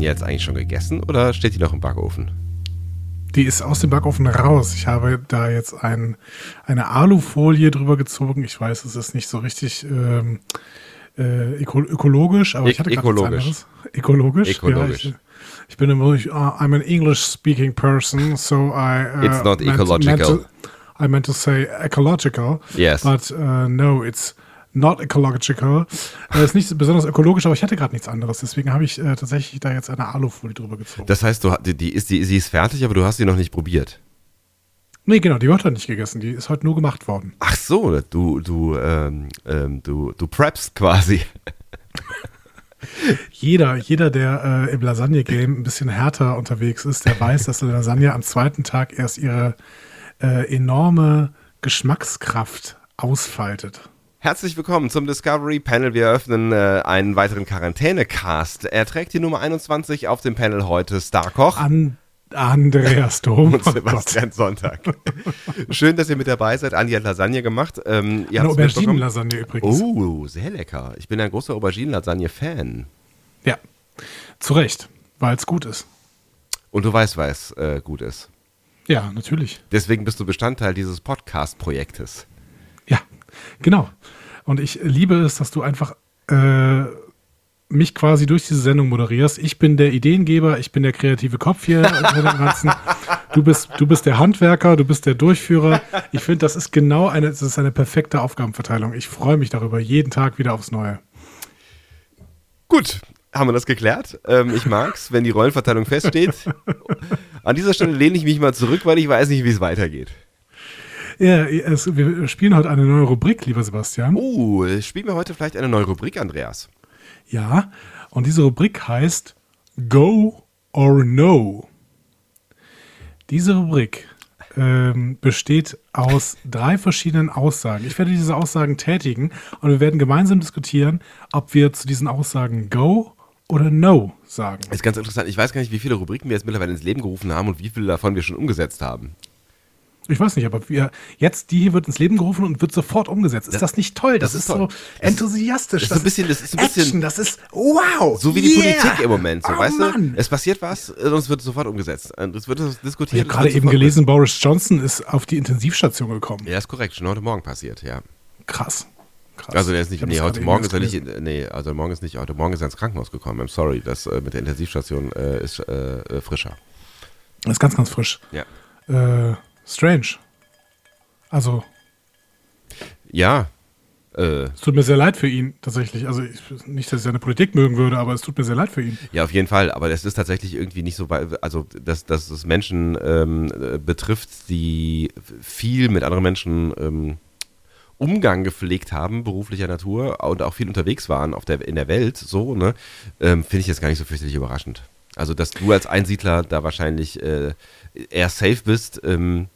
Lasagne jetzt eigentlich schon gegessen oder steht die noch im Backofen? Die ist aus dem Backofen raus. Ich habe da jetzt ein, eine Alufolie drüber gezogen. Ich weiß, es ist nicht so richtig ähm, äh, öko ökologisch, aber E- ich hatte gerade ökologisch. Ökologisch. Ökologisch. Ja, ich, ich bin immer, ich, uh, I'm an English-speaking person, so I. Uh, It's not meant- ecological. Meant to, I meant to say ecological. Yes. But uh, no, it's not ecological. Es ist nicht besonders ökologisch, aber ich hatte gerade nichts anderes. Deswegen habe ich äh, tatsächlich da jetzt eine Alufolie drüber gezogen. Das heißt, du, die, die, ist, die, sie ist fertig, aber du hast sie noch nicht probiert. nee, genau, die wird heute nicht gegessen. Die ist heute nur gemacht worden. Ach so, du, du, ähm, ähm, du, du preppst quasi. Jeder, jeder, der äh, im Lasagne-Game ein bisschen härter unterwegs ist, der weiß, dass eine Lasagne am zweiten Tag erst ihre äh, enorme Geschmackskraft ausfaltet. Herzlich willkommen zum Discovery Panel. Wir eröffnen äh, einen weiteren Quarantäne-Cast. Er trägt die Nummer 21 auf dem Panel heute Starkoch An Andreas Dom. und Sebastian Sonntag. Schön, dass ihr mit dabei seid. Andi hat Lasagne gemacht. Ähm, ihr Eine. Auberginen-Lasagne übrigens. Oh, sehr lecker. Ich bin ein großer Auberginen-Lasagne-Fan. Ja, zu Recht, weil es gut ist. Und du weißt, weil es äh, gut ist. Ja, natürlich. Deswegen bist du Bestandteil dieses Podcast-Projektes. Genau. Und ich liebe es, dass du einfach äh, mich quasi durch diese Sendung moderierst. Ich bin der Ideengeber, ich bin der kreative Kopf hier hinter dem Ganzen. Du bist, du bist der Handwerker, du bist der Durchführer. Ich finde, das ist genau eine, das ist eine perfekte Aufgabenverteilung. Ich freue mich darüber, jeden Tag wieder aufs Neue. Gut, haben wir das geklärt. Ähm, ich mag's, wenn die Rollenverteilung feststeht. An dieser Stelle lehne ich mich mal zurück, weil ich weiß nicht, wie es weitergeht. Ja, es, wir spielen heute eine neue Rubrik, lieber Sebastian. Oh, spielen wir heute vielleicht eine neue Rubrik, Andreas? Ja, und diese Rubrik heißt Go or No. Diese Rubrik ähm, besteht aus drei verschiedenen Aussagen. Ich werde diese Aussagen tätigen und wir werden gemeinsam diskutieren, ob wir zu diesen Aussagen Go oder No sagen. Ist ganz interessant. Ich weiß gar nicht, wie viele Rubriken wir jetzt mittlerweile ins Leben gerufen haben und wie viele davon wir schon umgesetzt haben. Ich weiß nicht, aber wir, jetzt, die hier wird ins Leben gerufen und wird sofort umgesetzt. Ist das, nicht toll? Das, das ist, ist toll. so enthusiastisch. Das ist ein bisschen- das ist ein bisschen- Action, das ist wow. So wie die yeah. Politik im Moment, so oh, weißt Mann. du? Es passiert was und es wird sofort umgesetzt. Und Es wird Ich diskutiert. habe es gerade eben gelesen, Boris Johnson ist auf die Intensivstation gekommen. Ja, ist korrekt. Schon heute Morgen passiert, ja. Krass. Krass. Also der ist nicht, Ich nee, das heute Morgen ist er nicht, nee, also morgen ist nicht, heute Morgen ist er ins Krankenhaus gekommen. I'm sorry, das äh, mit der Intensivstation äh, ist äh, äh, frischer. Das ist ganz, ganz frisch. Ja. Äh, strange. Also, Ja, äh, es tut mir sehr leid für ihn, tatsächlich. Also, ich, nicht, dass ich seine Politik mögen würde, aber es tut mir sehr leid für ihn. ja, auf jeden Fall. Aber es ist tatsächlich irgendwie nicht so, also dass, dass es Menschen ähm, äh, betrifft, die viel mit anderen Menschen ähm, Umgang gepflegt haben, beruflicher Natur und auch viel unterwegs waren auf der, in der Welt, so, ne, ähm, finde ich jetzt gar nicht so fürchterlich überraschend. Also, dass du als Einsiedler da wahrscheinlich äh, eher safe bist, ähm,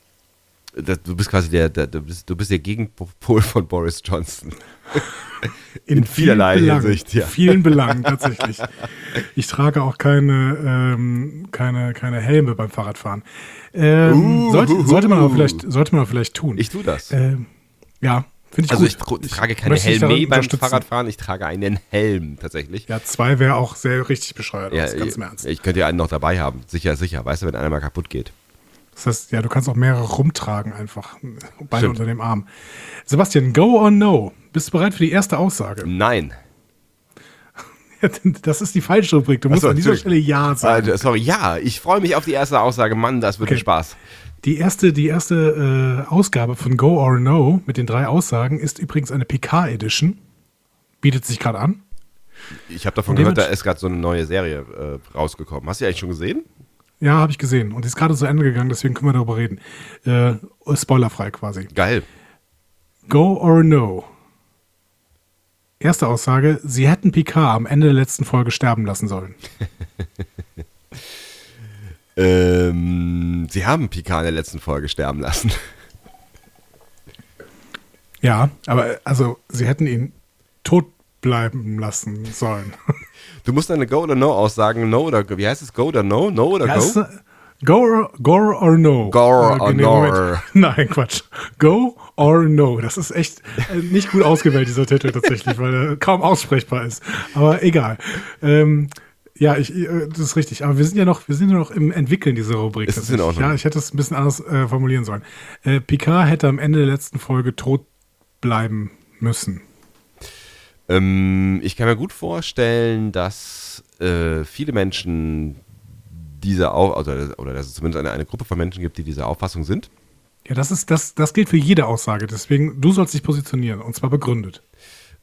das, du bist quasi der, der du, bist, du bist der Gegenpol von Boris Johnson. In vielerlei vielen Belangen, Hinsicht, ja. vielen Belangen, tatsächlich. Ich trage auch keine, ähm, keine, keine Helme beim Fahrradfahren. Ähm, Uh, sollte, uh, sollte, man aber uh. vielleicht, sollte man vielleicht tun. Ich tue das. ähm, ja, finde ich also gut. ich, tro- trage keine Helme beim. Fahrradfahren, ich trage einen Helm tatsächlich. Ja, zwei wäre auch sehr richtig bescheuert. Ja, ganz ich, im Ernst. ich könnte ja einen noch dabei haben. Sicher, sicher. Weißt du, wenn einer mal kaputt geht. Das heißt, ja, du kannst auch mehrere rumtragen einfach. Beide Stimmt. unter dem Arm. Sebastian, go or no? Bist du bereit für die erste Aussage? Nein. Das ist die falsche Rubrik. Du musst so, an dieser. Stelle Ja sagen. Also, sorry, ja, ich freue mich auf die erste Aussage. Mann, das wird Okay. Spaß. Die erste, die erste äh, Ausgabe von Go or No mit den drei Aussagen ist übrigens eine PK Edition. Bietet sich gerade an. Ich habe davon gehört, da ist gerade so eine neue Serie äh, rausgekommen. Hast du die eigentlich schon gesehen? Ja, habe ich gesehen. Und die ist gerade zu Ende gegangen, deswegen können wir darüber reden. Äh, spoilerfrei quasi. Geil. Go or No. Erste Aussage, sie hätten Picard am Ende der letzten Folge sterben lassen sollen. ähm, sie haben Picard in der letzten Folge sterben lassen. Ja, aber also sie hätten ihn tot bleiben lassen sollen. Du musst eine Go oder No aussagen. No oder wie heißt es? Go oder No? No oder Ja, Go? ist, Go or, go or no. Go or Äh, nee, no. Moment. Nein, Quatsch. Go or no. Das ist echt äh, nicht gut ausgewählt, dieser Titel tatsächlich, weil er kaum aussprechbar ist. Aber egal. Ähm, ja, ich, äh, das ist richtig. Aber wir sind ja noch, wir sind ja noch im Entwickeln dieser Rubrik. Ist in tatsächlich. Ordnung. Ja, ich hätte es ein bisschen anders äh, formulieren sollen. Äh, Picard hätte am Ende der letzten Folge tot bleiben müssen. Ähm, ich kann mir gut vorstellen, dass äh, viele Menschen diese Au oder, oder dass es zumindest eine, eine Gruppe von Menschen gibt, die dieser Auffassung sind. Ja, das ist, das, das gilt für jede Aussage. Deswegen, du sollst dich positionieren und zwar begründet.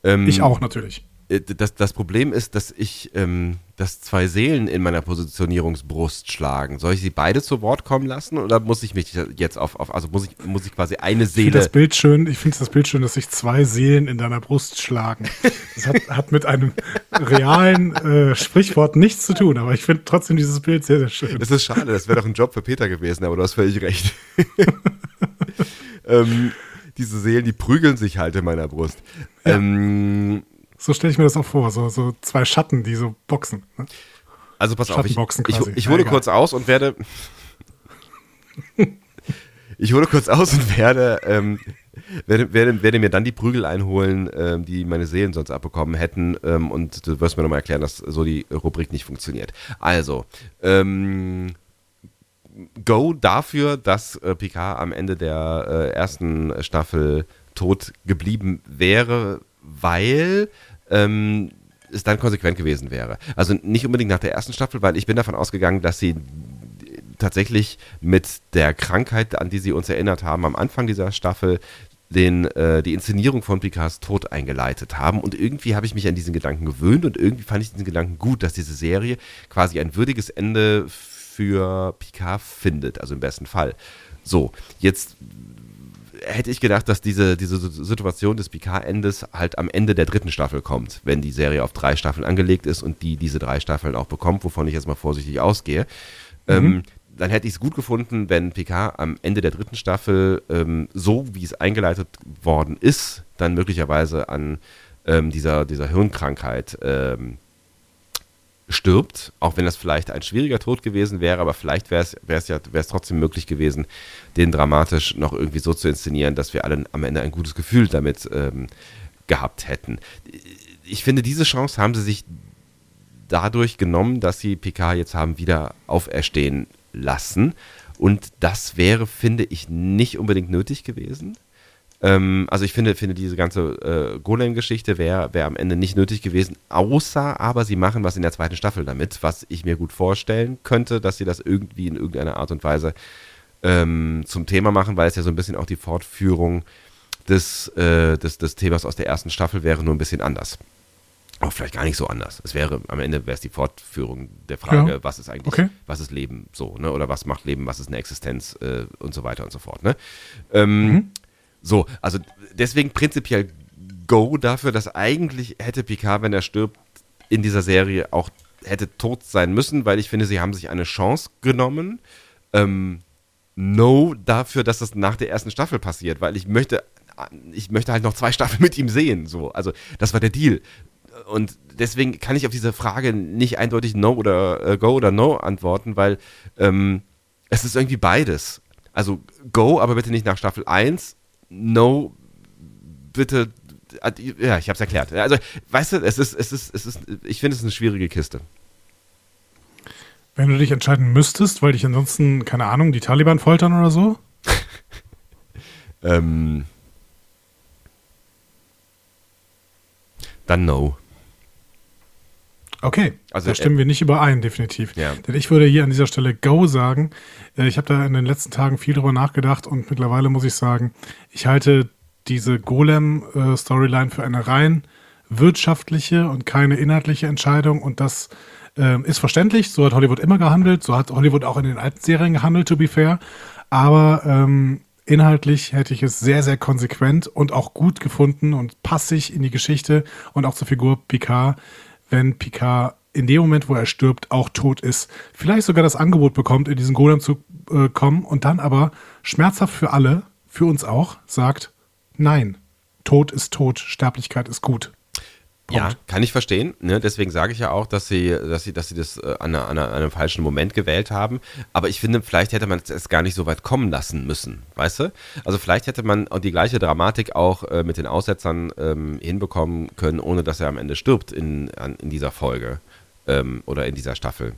Ähm, Ich auch natürlich. Äh, Das, das Problem ist, dass ich, ähm, dass zwei Seelen in meiner Positionierungsbrust schlagen. Soll ich sie beide zu Wort kommen lassen oder muss ich mich jetzt auf, auf also muss ich, muss ich quasi eine Ich finde das Seele. Bild schön, ich finde das Bild schön, dass sich zwei Seelen in deiner Brust schlagen. Das hat, hat mit einem realen äh, Sprichwort nichts zu tun, aber ich finde trotzdem dieses Bild sehr, sehr schön. Das ist schade, das wäre doch ein Job für Peter gewesen, aber du hast völlig recht. ähm, diese Seelen, die prügeln sich halt in meiner Brust. Ähm, So stelle ich mir das auch vor, so, so zwei Schatten, die so boxen. ne? Also pass auf, ich, ich, ich hole kurz aus und werde. ich hole kurz aus und werde, ähm, werde, werde, werde mir dann die Prügel einholen, ähm, die meine Seelen sonst abbekommen hätten. Ähm, und du wirst mir nochmal erklären, dass so die Rubrik nicht funktioniert. Also, ähm, Go dafür, dass äh, Picard am Ende der äh, ersten Staffel tot geblieben wäre, weil ähm, es dann konsequent gewesen wäre. Also nicht unbedingt nach der ersten Staffel, weil ich bin davon ausgegangen, dass sie tatsächlich mit der Krankheit, an die sie uns erinnert haben, am Anfang dieser Staffel den, äh, die Inszenierung von Picards Tod eingeleitet haben. Und irgendwie habe ich mich an diesen Gedanken gewöhnt und irgendwie fand ich diesen Gedanken gut, dass diese Serie quasi ein würdiges Ende für Picard findet, also im besten Fall. So, jetzt hätte ich gedacht, dass diese, diese Situation des Picard-Endes halt am Ende der dritten Staffel kommt, wenn die Serie auf drei Staffeln angelegt ist und die diese drei Staffeln auch bekommt, wovon ich jetzt mal vorsichtig ausgehe. Ähm, dann hätte ich es gut gefunden, wenn Picard am Ende der dritten Staffel, ähm, so wie es eingeleitet worden ist, dann möglicherweise an ähm, dieser, dieser Hirnkrankheit ähm, stirbt, auch wenn das vielleicht ein schwieriger Tod gewesen wäre, aber vielleicht wäre es ja wär's trotzdem möglich gewesen, den dramatisch noch irgendwie so zu inszenieren, dass wir alle am Ende ein gutes Gefühl damit ähm, gehabt hätten. Ich finde, diese Chance haben sie sich dadurch genommen, dass sie Picard jetzt haben wieder auferstehen lassen. Und das wäre, finde ich, nicht unbedingt nötig gewesen. Ähm, also ich finde, finde diese ganze äh, Golem-Geschichte wäre wär am Ende nicht nötig gewesen, außer aber sie machen was in der zweiten Staffel damit, was ich mir gut vorstellen könnte, dass sie das irgendwie in irgendeiner Art und Weise ähm, zum Thema machen, weil es ja so ein bisschen auch die Fortführung des, äh, des, des Themas aus der ersten Staffel wäre, nur ein bisschen anders. Auch vielleicht gar nicht so anders. Es wäre, am Ende wäre es die Fortführung der Frage, Ja. was ist eigentlich, Okay. was ist Leben so, ne? Oder was macht Leben, was ist eine Existenz äh, und so weiter und so fort, ne? Ähm, So, also deswegen prinzipiell Go dafür, dass eigentlich hätte Picard, wenn er stirbt, in dieser Serie auch hätte tot sein müssen, weil ich finde, sie haben sich eine Chance genommen. Ähm, no dafür, dass das nach der ersten Staffel passiert, weil ich möchte, ich möchte halt noch zwei Staffeln mit ihm sehen. So, also das war der Deal. Und deswegen kann ich auf diese Frage nicht eindeutig No oder äh, Go oder No antworten, weil ähm, es ist irgendwie beides. Also Go, aber bitte nicht nach Staffel 1. No, bitte. Ja, ich habe es erklärt. Also, weißt du, es ist, es ist, es ist, ich finde es eine schwierige Kiste. Wenn du dich entscheiden müsstest, weil dich ansonsten, keine Ahnung, die Taliban foltern oder so? Ähm, dann No. Okay, Also, da stimmen wir nicht überein, definitiv. Ja. Denn ich würde hier an dieser Stelle Go sagen. Äh, Ich habe da in den letzten Tagen viel drüber nachgedacht und mittlerweile muss ich sagen, ich halte diese Golem-Storyline für eine rein wirtschaftliche und keine inhaltliche Entscheidung und das ähm, ist verständlich. So hat Hollywood immer gehandelt, so hat Hollywood auch in den alten Serien gehandelt, to be fair. Aber ähm, inhaltlich hätte ich es sehr, sehr konsequent und auch gut gefunden und passig in die Geschichte und auch zur Figur Picard, wenn Picard in dem Moment, wo er stirbt, auch tot ist. Vielleicht sogar das Angebot bekommt, in diesen Golem zu äh, kommen und dann aber schmerzhaft für alle, für uns auch, sagt, nein, Tod ist tot, Sterblichkeit ist gut. Ja, kann ich verstehen. Ne? Deswegen sage ich ja auch, dass sie, dass sie, dass sie das äh, an, an, an, einem falschen Moment gewählt haben. Aber ich finde, vielleicht hätte man es gar nicht so weit kommen lassen müssen, weißt du? Also vielleicht hätte man die gleiche Dramatik auch äh, mit den Aussetzern ähm, hinbekommen können, ohne dass er am Ende stirbt in, an, in dieser Folge ähm, oder in dieser Staffel.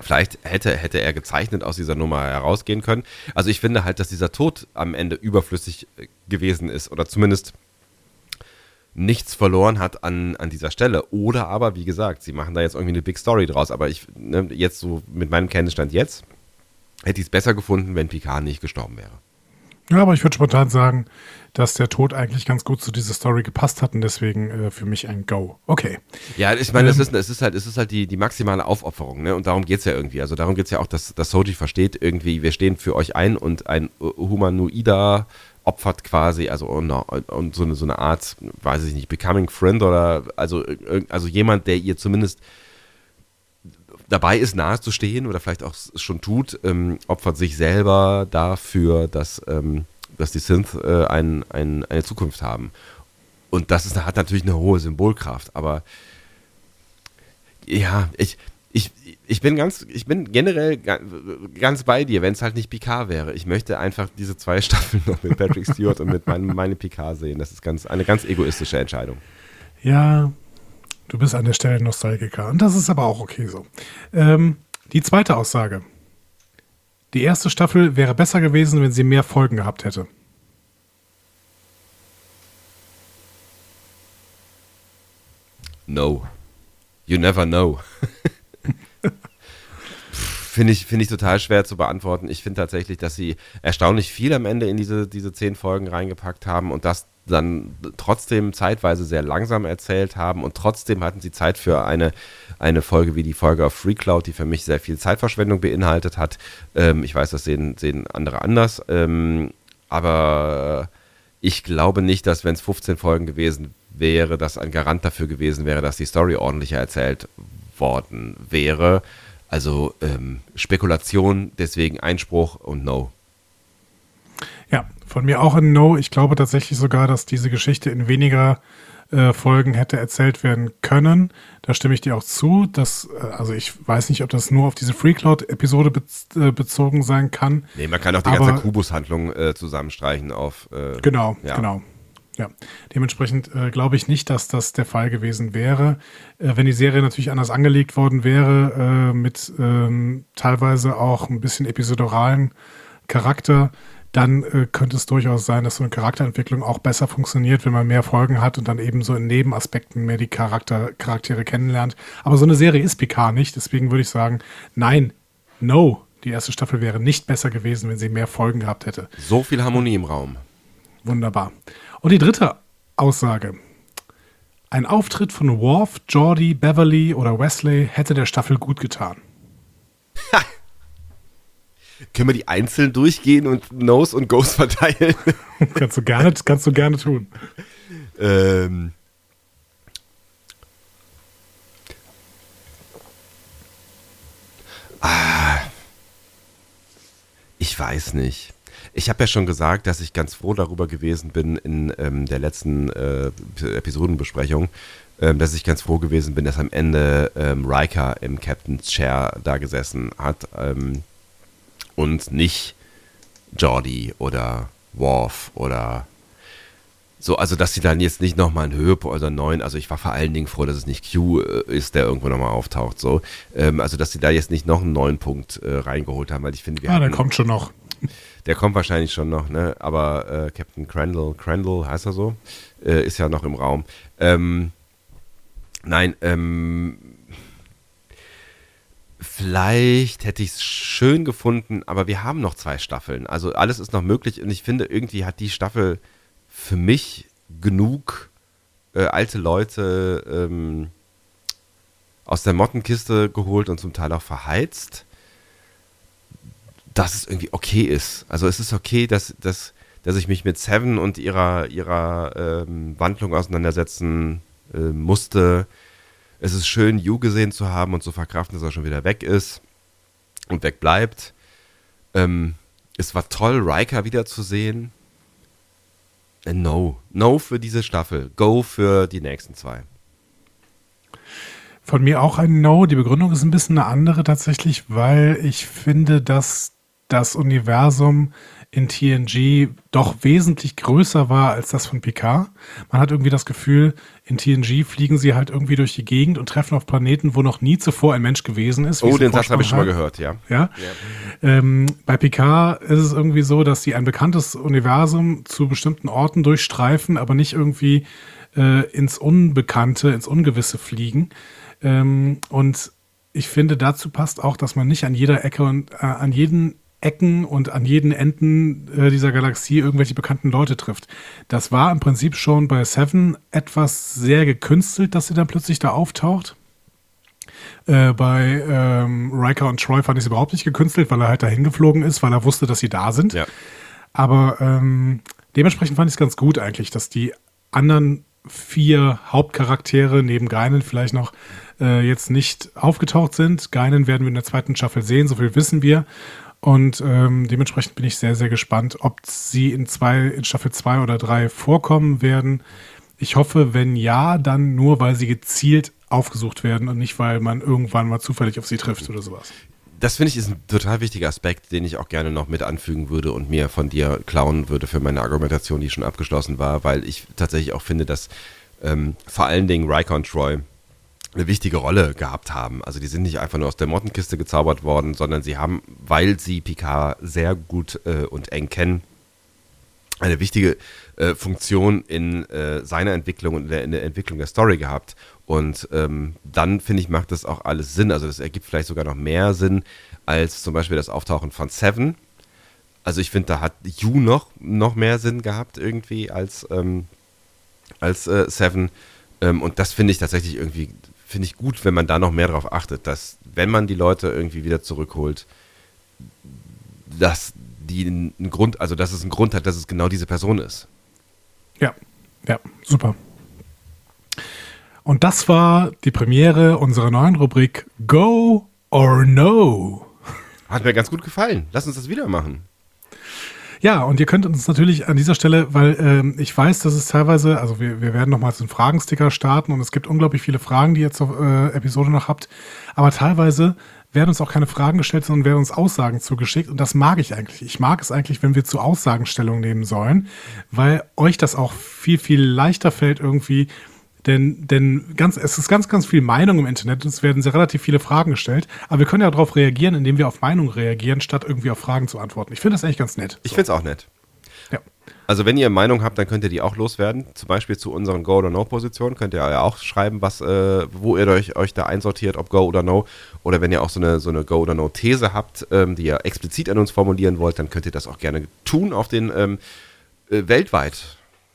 Vielleicht hätte, hätte er gezeichnet aus dieser Nummer herausgehen können. Also ich finde halt, dass dieser Tod am Ende überflüssig äh, gewesen ist oder zumindest nichts verloren hat an, an dieser Stelle. Oder aber, wie gesagt, sie machen da jetzt irgendwie eine Big Story draus. Aber ich, ne, jetzt so mit meinem Kenntnisstand jetzt, hätte ich es besser gefunden, wenn Picard nicht gestorben wäre. Ja, aber ich würde spontan sagen, dass der Tod eigentlich ganz gut zu dieser Story gepasst hat und deswegen äh, für mich ein Go. Okay. Ja, ich meine, ähm, es, ist, es ist halt, es ist halt die, die maximale Aufopferung, ne? Und darum geht es ja irgendwie. Also darum geht es ja auch, dass, dass Soji versteht, irgendwie, wir stehen für euch ein und ein humanoider opfert quasi, also und, und so, eine, so eine Art, weiß ich nicht, Becoming Friend oder also, also jemand, der ihr zumindest dabei ist, nahe zu stehen oder vielleicht auch schon tut, ähm, opfert sich selber dafür, dass, ähm, dass die Synth äh, ein, ein, eine Zukunft haben. Und das ist, hat natürlich eine hohe Symbolkraft, aber ja, ich, ich, ich bin ganz, ich bin generell ganz bei dir, wenn es halt nicht Picard wäre. Ich möchte einfach diese zwei Staffeln noch mit Patrick Stewart und mit meinem, meine Picard sehen. Das ist ganz, eine ganz egoistische Entscheidung. Ja, du bist an der Stelle Nostalgiker. Und das ist aber auch okay so. Ähm, die zweite Aussage. Die erste Staffel wäre besser gewesen, wenn sie mehr Folgen gehabt hätte. No. You never know. Finde ich, find ich total schwer zu beantworten. Ich finde tatsächlich, dass sie erstaunlich viel am Ende in diese, diese zehn Folgen reingepackt haben und das dann trotzdem zeitweise sehr langsam erzählt haben und trotzdem hatten sie Zeit für eine, eine Folge wie die Folge auf Free Cloud, die für mich sehr viel Zeitverschwendung beinhaltet hat. Ähm, ich weiß, das sehen, sehen andere anders, ähm, aber ich glaube nicht, dass wenn es 15 Folgen gewesen wäre, dass ein Garant dafür gewesen wäre, dass die Story ordentlicher erzählt worden wäre. Also ähm, Spekulation, deswegen Einspruch und No. Ja, von mir auch ein No. Ich glaube tatsächlich sogar, dass diese Geschichte in weniger äh, Folgen hätte erzählt werden können. Da stimme ich dir auch zu. Dass, äh, also ich weiß nicht, ob das nur auf diese Free Cloud-Episode be äh, bezogen sein kann. Nee, man kann auch die ganze Kubus-Handlung äh, zusammenstreichen auf. Äh, genau, ja. genau. Ja, dementsprechend äh, glaube ich nicht, dass das der Fall gewesen wäre. Äh, wenn die Serie natürlich anders angelegt worden wäre, äh, mit ähm, teilweise auch ein bisschen episodoralen Charakter, dann äh, könnte es durchaus sein, dass so eine Charakterentwicklung auch besser funktioniert, wenn man mehr Folgen hat und dann eben so in Nebenaspekten mehr die Charakter, Charaktere kennenlernt. Aber so eine Serie ist Picard nicht, deswegen würde ich sagen, nein, no, die erste Staffel wäre nicht besser gewesen, wenn sie mehr Folgen gehabt hätte. So viel Harmonie im Raum. Wunderbar. Und die dritte Aussage. Ein Auftritt von Worf, Geordie, Beverly oder Wesley hätte der Staffel gut getan. Können wir die einzeln durchgehen und Nose und Ghost verteilen? kannst, du gerne, kannst du gerne tun. Ähm. Ah. Ich weiß nicht. Ich habe ja schon gesagt, dass ich ganz froh darüber gewesen bin in ähm, der letzten äh, Episodenbesprechung, ähm, dass ich ganz froh gewesen bin, dass am Ende ähm, Riker im Captain's Chair da gesessen hat ähm, und nicht Jordi oder Worf oder so, also dass sie dann jetzt nicht nochmal einen Höhepunkt oder einen neuen, also ich war vor allen Dingen froh, dass es nicht Q äh, ist, der irgendwo nochmal auftaucht, so. Ähm, also dass sie da jetzt nicht noch einen neuen Punkt äh, reingeholt haben, weil ich finde, wir Ah, der kommt schon noch. Der kommt wahrscheinlich schon noch, ne? Aber äh, Captain Crandall, Crandall heißt er so, äh, ist ja noch im Raum. Ähm, nein, ähm, vielleicht hätte ich es schön gefunden, aber wir haben noch zwei Staffeln. Also alles ist noch möglich und ich finde, irgendwie hat die Staffel für mich genug äh, alte Leute ähm, aus der Mottenkiste geholt und zum Teil auch verheizt dass es irgendwie okay ist. Also es ist okay, dass, dass, dass ich mich mit Seven und ihrer, ihrer ähm, Wandlung auseinandersetzen äh, musste. Es ist schön, You gesehen zu haben und zu verkraften, dass er schon wieder weg ist und weg bleibt. Ähm, es war toll, Riker wiederzusehen. Äh, no. No für diese Staffel. Go für die nächsten zwei. Von mir auch ein No. Die Begründung ist ein bisschen eine andere tatsächlich, weil ich finde, dass das Universum in TNG doch wesentlich größer war als das von Picard. Man hat irgendwie das Gefühl, in TNG fliegen sie halt irgendwie durch die Gegend und treffen auf Planeten, wo noch nie zuvor ein Mensch gewesen ist. Oh, den Satz habe ich schon mal gehört, ja. Ja. ja. Ähm, bei Picard ist es irgendwie so, dass sie ein bekanntes Universum zu bestimmten Orten durchstreifen, aber nicht irgendwie äh, ins Unbekannte, ins Ungewisse fliegen. Ähm, und ich finde, dazu passt auch, dass man nicht an jeder Ecke und äh, an jeden Ecken und an jeden Enden äh, dieser Galaxie irgendwelche bekannten Leute trifft. Das war im Prinzip schon bei Seven etwas sehr gekünstelt, dass sie dann plötzlich da auftaucht. Äh, bei ähm, Riker und Troy fand ich es überhaupt nicht gekünstelt, weil er halt dahin geflogen ist, weil er wusste, dass sie da sind. Ja. Aber ähm, dementsprechend fand ich es ganz gut eigentlich, dass die anderen vier Hauptcharaktere neben Geinen vielleicht noch äh, jetzt nicht aufgetaucht sind. Geinen werden wir in der zweiten Staffel sehen, so viel wissen wir. Und ähm, dementsprechend bin ich sehr, sehr gespannt, ob sie in, zwei, in Staffel 2 oder 3 vorkommen werden. Ich hoffe, wenn ja, dann nur, weil sie gezielt aufgesucht werden und nicht, weil man irgendwann mal zufällig auf sie trifft oder sowas. Das finde ich ist ein total wichtiger Aspekt, den ich auch gerne noch mit anfügen würde und mir von dir klauen würde für meine Argumentation, die schon abgeschlossen war, weil ich tatsächlich auch finde, dass ähm, vor allen Dingen und Troy eine wichtige Rolle gehabt haben. Also die sind nicht einfach nur aus der Mottenkiste gezaubert worden, sondern sie haben, weil sie Picard sehr gut äh, und eng kennen, eine wichtige äh, Funktion in äh, seiner Entwicklung und in der, in der, Entwicklung der Story gehabt. Und ähm, dann, finde ich, macht das auch alles Sinn. Also das ergibt vielleicht sogar noch mehr Sinn als zum Beispiel das Auftauchen von Seven. Also ich finde, da hat You noch, noch mehr Sinn gehabt irgendwie als, ähm, als äh, Seven. Ähm, und das finde ich tatsächlich irgendwie finde ich gut, wenn man da noch mehr darauf achtet, dass, wenn man die Leute irgendwie wieder zurückholt, dass die einen Grund, also dass es einen Grund hat, dass es genau diese Person ist. Ja, ja, super. Und das war die Premiere unserer neuen Rubrik Go or No. Hat mir ganz gut gefallen. Lass uns das wieder machen. Ja, und ihr könnt uns natürlich an dieser Stelle, weil ähm, ich weiß, dass es teilweise, also wir, wir werden nochmal so einen Fragensticker starten und es gibt unglaublich viele Fragen, die ihr zur äh, Episode noch habt, aber teilweise werden uns auch keine Fragen gestellt, sondern werden uns Aussagen zugeschickt. Und das mag ich eigentlich. Ich mag es eigentlich, wenn wir zu Aussagen Stellung nehmen sollen, weil euch das auch viel, viel leichter fällt, irgendwie denn, denn ganz, es ist ganz, ganz viel Meinung im Internet und es werden sehr relativ viele Fragen gestellt. Aber wir können ja darauf reagieren, indem wir auf Meinung reagieren, statt irgendwie auf Fragen zu antworten. Ich finde das eigentlich ganz nett. Ich finde es auch nett. Ja. Also wenn ihr Meinung habt, dann könnt ihr die auch loswerden. Zum Beispiel zu unseren Go- oder No-Positionen könnt ihr ja auch schreiben, was, äh, wo ihr euch, euch da einsortiert, ob Go oder No. Oder wenn ihr auch so eine, so eine Go- oder No-These habt, ähm, die ihr explizit an uns formulieren wollt, dann könnt ihr das auch gerne tun auf den ähm, äh, weltweit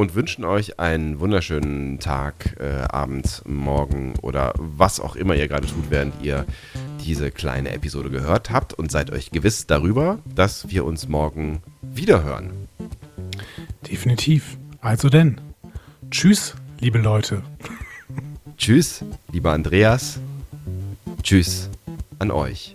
und wünschen euch einen wunderschönen Tag, äh, Abend, Morgen oder was auch immer ihr gerade tut, während ihr diese kleine Episode gehört habt und seid euch gewiss darüber, dass wir uns morgen wieder hören. Definitiv. Also denn, tschüss, liebe Leute. tschüss, lieber Andreas. Tschüss an euch.